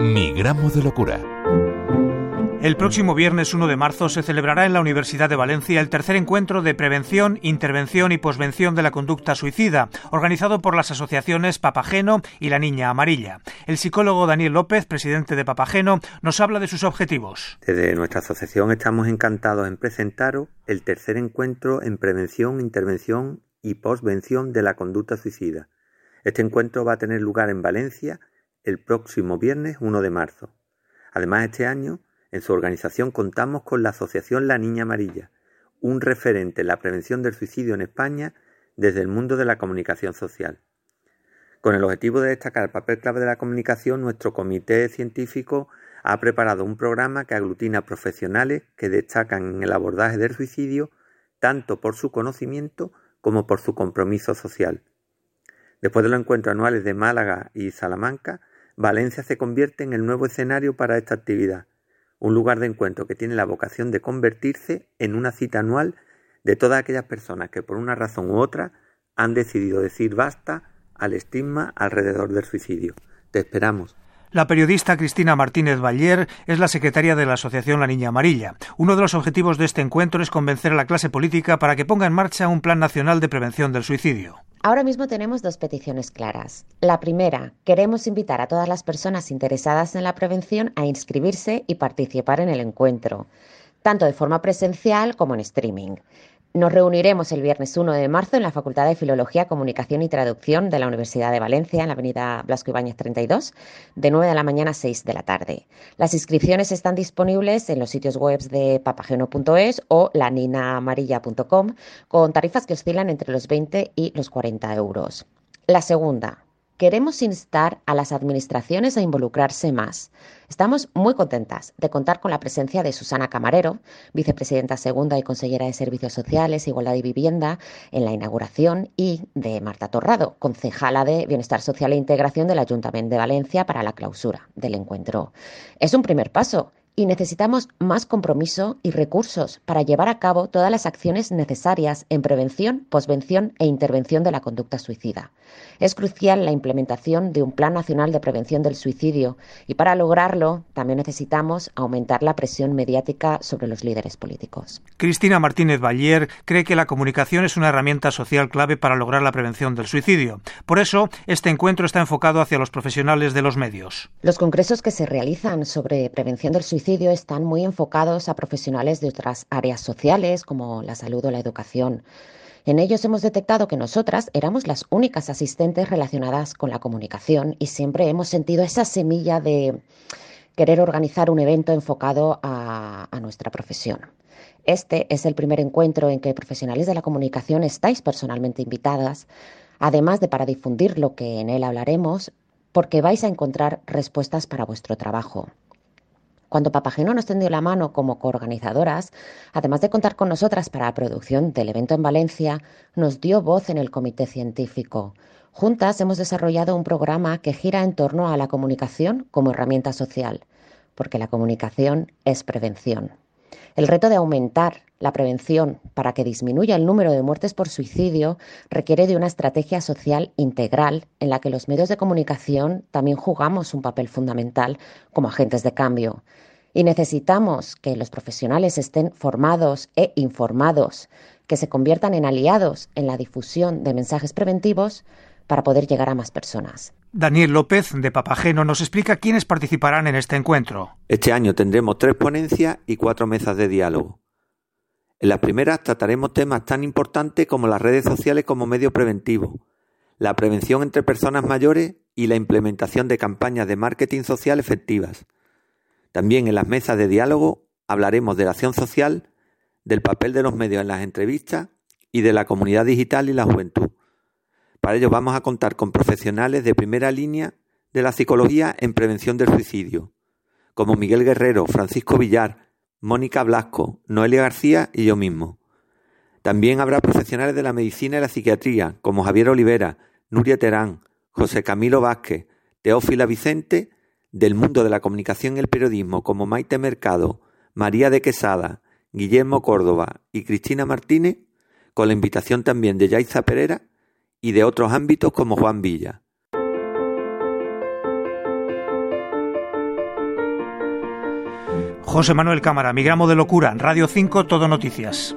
Mi gramo de locura. El próximo viernes 1 de marzo se celebrará en la Universidad de Valencia el tercer encuentro de prevención, intervención y posvención de la conducta suicida, organizado por las asociaciones Papageno y La Niña Amarilla. El psicólogo Daniel López, presidente de Papageno, nos habla de sus objetivos. Desde nuestra asociación estamos encantados en presentaros el tercer encuentro en prevención, intervención y posvención de la conducta suicida. Este encuentro va a tener lugar en Valencia el próximo viernes 1 de marzo. Además, este año, en su organización contamos con la Asociación La Niña Amarilla, un referente en la prevención del suicidio en España desde el mundo de la comunicación social. Con el objetivo de destacar el papel clave de la comunicación, nuestro comité científico ha preparado un programa que aglutina profesionales que destacan en el abordaje del suicidio tanto por su conocimiento como por su compromiso social. Después de los encuentros anuales de Málaga y Salamanca, Valencia se convierte en el nuevo escenario para esta actividad, un lugar de encuentro que tiene la vocación de convertirse en una cita anual de todas aquellas personas que por una razón u otra han decidido decir basta al estigma alrededor del suicidio. Te esperamos. La periodista Cristina Martínez Baller es la secretaria de la Asociación La Niña Amarilla. Uno de los objetivos de este encuentro es convencer a la clase política para que ponga en marcha un plan nacional de prevención del suicidio. Ahora mismo tenemos dos peticiones claras. La primera, queremos invitar a todas las personas interesadas en la prevención a inscribirse y participar en el encuentro, tanto de forma presencial como en streaming. Nos reuniremos el viernes 1 de marzo en la Facultad de Filología, Comunicación y Traducción de la Universidad de Valencia, en la avenida Blasco Ibáñez 32, de 9 de la mañana a 6 de la tarde. Las inscripciones están disponibles en los sitios web de papageno.es o laninaamarilla.com, con tarifas que oscilan entre los 20 y los 40 euros. La segunda, queremos instar a las administraciones a involucrarse más. Estamos muy contentas de contar con la presencia de Susana Camarero, vicepresidenta segunda y consellera de Servicios Sociales, Igualdad y Vivienda, en la inauguración, y de Marta Torrado, concejala de Bienestar Social e Integración del Ayuntamiento de Valencia para la clausura del encuentro. Es un primer paso y necesitamos más compromiso y recursos para llevar a cabo todas las acciones necesarias en prevención, posvención e intervención de la conducta suicida. Es crucial la implementación de un Plan Nacional de Prevención del Suicidio y para lograrlo también necesitamos aumentar la presión mediática sobre los líderes políticos. Cristina Martínez Baller cree que la comunicación es una herramienta social clave para lograr la prevención del suicidio. Por eso, este encuentro está enfocado hacia los profesionales de los medios. Los congresos que se realizan sobre prevención del suicidio están muy enfocados a profesionales de otras áreas sociales como la salud o la educación. En ellos hemos detectado que nosotras éramos las únicas asistentes relacionadas con la comunicación y siempre hemos sentido esa semilla de querer organizar un evento enfocado a, a, nuestra profesión. Este es el primer encuentro en que profesionales de la comunicación estáis personalmente invitadas, además de para difundir lo que en él hablaremos, porque vais a encontrar respuestas para vuestro trabajo. Cuando Papageno nos tendió la mano como coorganizadoras, además de contar con nosotras para la producción del evento en Valencia, nos dio voz en el comité científico. Juntas hemos desarrollado un programa que gira en torno a la comunicación como herramienta social, porque la comunicación es prevención. El reto de aumentar la prevención para que disminuya el número de muertes por suicidio requiere de una estrategia social integral en la que los medios de comunicación también jugamos un papel fundamental como agentes de cambio. Y necesitamos que los profesionales estén formados e informados, que se conviertan en aliados en la difusión de mensajes preventivos para poder llegar a más personas. Daniel López, de Papageno, nos explica quiénes participarán en este encuentro. Este año tendremos tres ponencias y cuatro mesas de diálogo. En las primeras trataremos temas tan importantes como las redes sociales como medio preventivo, la prevención entre personas mayores y la implementación de campañas de marketing social efectivas. También en las mesas de diálogo hablaremos de la acción social, del papel de los medios en las entrevistas y de la comunidad digital y la juventud. Para ello vamos a contar con profesionales de primera línea de la psicología en prevención del suicidio, como Miguel Guerrero, Francisco Villar, Mónica Blasco, Noelia García y yo mismo. También habrá profesionales de la medicina y la psiquiatría, como Javier Olivera, Nuria Terán, José Camilo Vázquez, Teófila Vicente, del mundo de la comunicación y el periodismo, como Maite Mercado, María de Quesada, Guillermo Córdoba y Cristina Martínez, con la invitación también de Yaiza Pereira y de otros ámbitos como Juan Villa. José Manuel Cámara, mi gramo de locura, Radio 5, Todo Noticias.